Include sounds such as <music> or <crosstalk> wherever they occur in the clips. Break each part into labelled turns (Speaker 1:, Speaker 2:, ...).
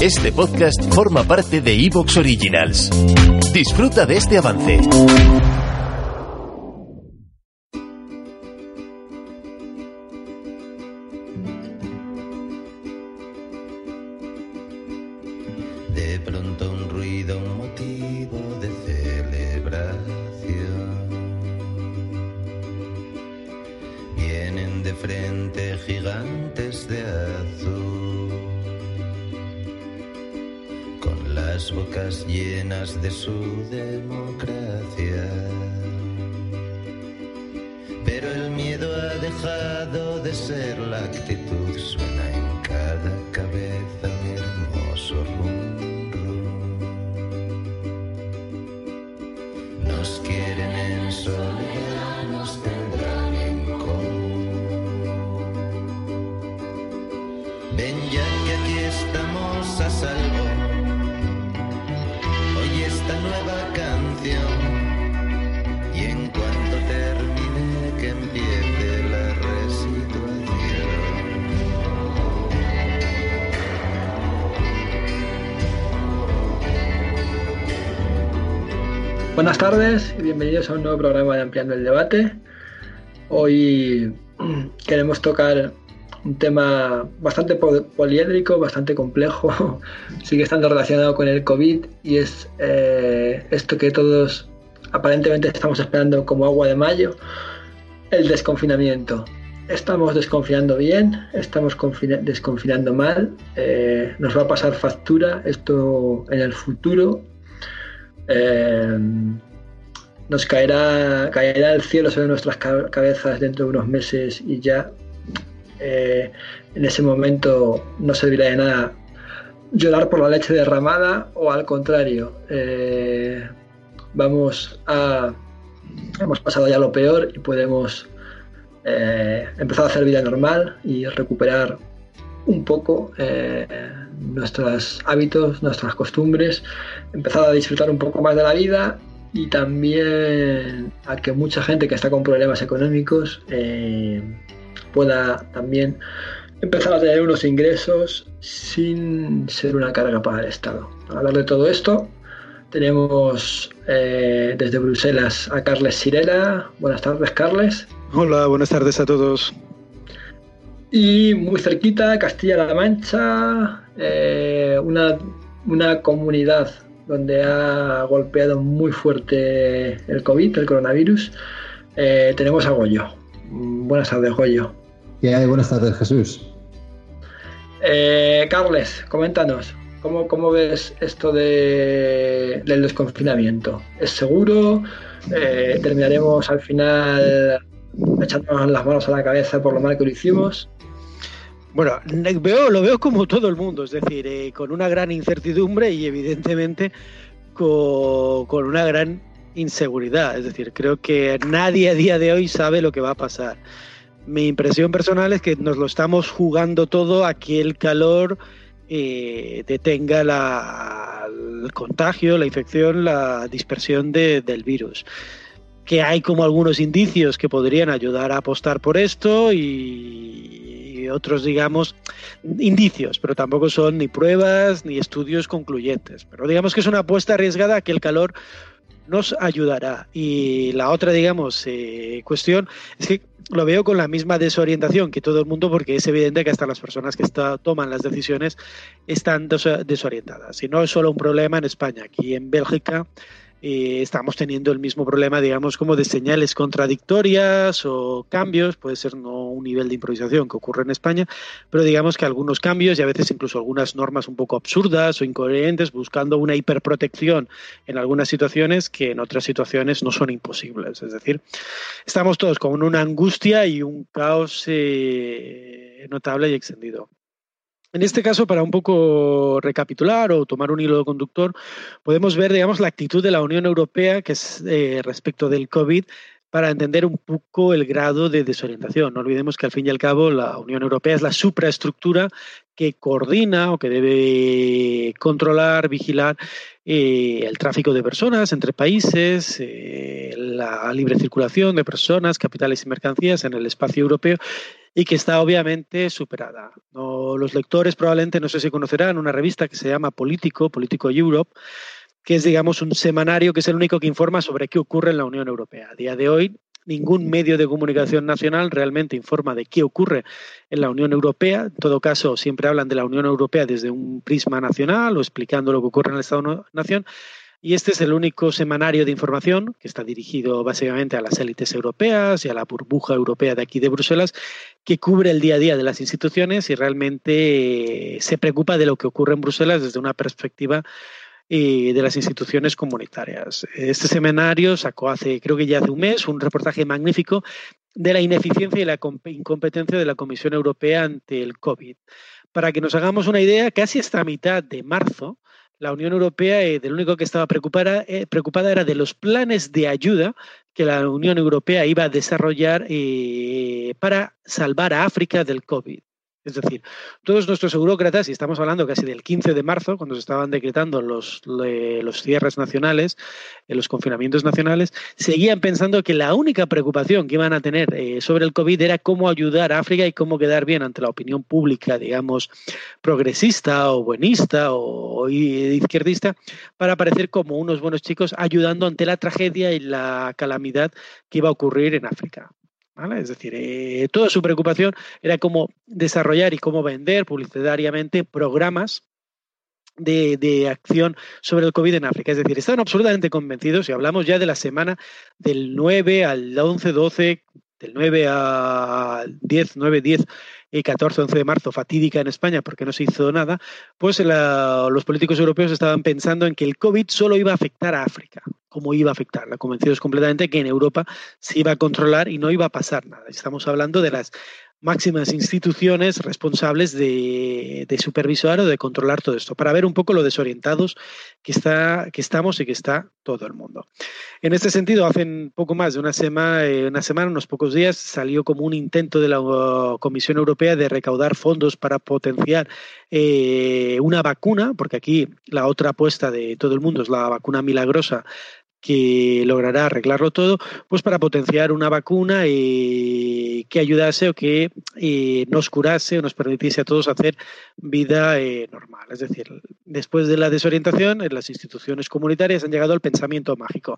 Speaker 1: Este podcast forma parte de Evox Originals. Disfruta de este avance.
Speaker 2: De pronto un ruido, un motivo de celebración. Vienen de frente gigantes de azul, bocas llenas de su democracia. Pero el miedo ha dejado de ser la actitud, suena en cada cabeza un hermoso rum, rum. Nos quieren en soledad, nos tendrán en común. Ven ya que aquí estamos a salvo.
Speaker 3: Buenas tardes y bienvenidos a un nuevo programa de Ampliando el Debate. Hoy <clears throat> queremos tocar un tema bastante po- poliédrico, bastante complejo, <laughs> sigue estando relacionado con el COVID y es eh, esto que todos aparentemente estamos esperando como agua de mayo, el desconfinamiento. Estamos desconfinando bien, estamos confina- desconfinando mal, eh, nos va a pasar factura esto en el futuro. Eh, nos caerá, caerá el cielo sobre nuestras ca- cabezas dentro de unos meses y ya eh, en ese momento no servirá de nada llorar por la leche derramada o al contrario, eh, vamos a... Hemos pasado ya lo peor y podemos eh, empezar a hacer vida normal y recuperar un poco nuestros hábitos, nuestras costumbres, empezar a disfrutar un poco más de la vida y también a que mucha gente que está con problemas económicos eh, pueda también empezar a tener unos ingresos sin ser una carga para el Estado. Para hablar de todo esto, tenemos eh, desde Bruselas a Carles Sirela. Buenas tardes, Carles.
Speaker 4: Hola, buenas tardes a todos.
Speaker 3: Y muy cerquita, Castilla-La Mancha, eh, una, una comunidad donde ha golpeado muy fuerte el COVID, el coronavirus. Eh, tenemos a Goyo. Buenas tardes, Goyo.
Speaker 5: ¿Qué hay? Buenas tardes, Jesús.
Speaker 3: Eh, Carles, coméntanos, ¿cómo, cómo ves esto de, del desconfinamiento? ¿Es seguro? Eh, ¿Terminaremos al final echándonos las manos a la cabeza por lo mal que lo hicimos?
Speaker 4: Bueno, veo, lo veo como todo el mundo, es decir, eh, con una gran incertidumbre y evidentemente co- con, una gran inseguridad. Es decir, creo que nadie a día de hoy sabe lo que va a pasar. Mi impresión personal es que nos lo estamos jugando todo a que el calor eh, detenga la- el contagio, la infección, la dispersión de- del virus. Que hay como algunos indicios que podrían ayudar a apostar por esto y, otros, digamos, indicios, pero tampoco son ni pruebas ni estudios concluyentes. Pero digamos que es una apuesta arriesgada que el calor nos ayudará. Y la otra, digamos, eh, cuestión es que lo veo con la misma desorientación que todo el mundo, porque es evidente que hasta las personas que toman las decisiones están des- desorientadas. Y no es solo un problema en España, aquí en Bélgica eh, estamos teniendo el mismo problema, digamos, como de señales contradictorias o cambios, puede ser no un nivel de improvisación que ocurre en España, pero digamos que algunos cambios y a veces incluso algunas normas un poco absurdas o incoherentes, buscando una hiperprotección en algunas situaciones que en otras situaciones no son imposibles. Es decir, estamos todos con una angustia y un caos eh, notable y extendido. En este caso, para un poco recapitular o tomar un hilo conductor, podemos ver, digamos, la actitud de la Unión Europea que es eh, respecto del COVID para entender un poco el grado de desorientación. No olvidemos que al fin y al cabo la Unión Europea es la supraestructura que coordina o que debe controlar, vigilar eh, el tráfico de personas entre países, eh, la libre circulación de personas, capitales y mercancías en el espacio europeo y que está obviamente superada. los lectores probablemente no sé si conocerán una revista que se llama Político, Político Europe, que es, digamos, un semanario que es el único que informa sobre qué ocurre en la Unión Europea. A día de hoy, ningún medio de comunicación nacional realmente informa de qué ocurre en la Unión Europea. En todo caso, siempre hablan de la Unión Europea desde un prisma nacional o explicando lo que ocurre en el Estado-Nación. Y este es el único semanario de información que está dirigido básicamente a las élites europeas y a la burbuja europea de aquí de Bruselas, que cubre el día a día de las instituciones y realmente se preocupa de lo que ocurre en Bruselas desde una perspectiva eh, de las instituciones comunitarias. Este semanario sacó hace, creo que ya hace un mes, un reportaje magnífico de la ineficiencia y la incompetencia de la Comisión Europea ante el COVID. Para que nos hagamos una idea, casi hasta mitad de marzo, la Unión Europea, eh, del único que estaba preocupada, eh, preocupada era de los planes de ayuda que la Unión Europea iba a desarrollar eh, para salvar a África del COVID. Es decir, todos nuestros eurócratas, y estamos hablando casi del 15 de marzo, cuando se estaban decretando los, los cierres nacionales, eh, los confinamientos nacionales, seguían pensando que la única preocupación que iban a tener eh, sobre el COVID era cómo ayudar a África y cómo quedar bien ante la opinión pública, digamos, progresista o buenista o izquierdista, para parecer como unos buenos chicos ayudando ante la tragedia y la calamidad que iba a ocurrir en África. Es decir, eh, toda su preocupación era cómo desarrollar y cómo vender publicitariamente programas de, acción sobre el COVID en África. Es decir, estaban absolutamente convencidos, y hablamos ya de la semana del 9 al 11, 12, del 9 al 10, 9, 10 y 14, 11 de marzo, fatídica en España porque no se hizo nada, pues los políticos europeos estaban pensando en que el COVID solo iba a afectar a África cómo iba a afectar. La convencidos completamente que en Europa se iba a controlar y no iba a pasar nada. Estamos hablando de las máximas instituciones responsables de, supervisar o de controlar todo esto, para ver un poco lo desorientados que, está, que estamos y que está todo el mundo. En este sentido, hace poco más de una semana, eh, una semana, unos pocos días, salió como un intento de la uh, Comisión Europea de recaudar fondos para potenciar eh, una vacuna, porque aquí la otra apuesta de todo el mundo es la vacuna milagrosa que logrará arreglarlo todo, pues para potenciar una vacuna y que ayudase o que eh, nos curase o nos permitiese a todos hacer vida eh, normal. Es decir, después de la desorientación, en las instituciones comunitarias han llegado al pensamiento mágico.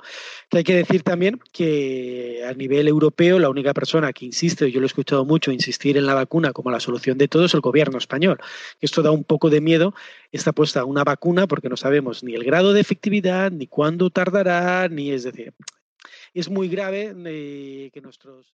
Speaker 4: Que hay que decir también que a nivel europeo la única persona que insiste, yo lo he escuchado mucho, insistir en la vacuna como la solución de todo es el gobierno español. Esto da un poco de miedo, está puesta una vacuna porque no sabemos ni el grado de efectividad, ni cuándo tardará, ni es decir, es muy grave eh, que nuestros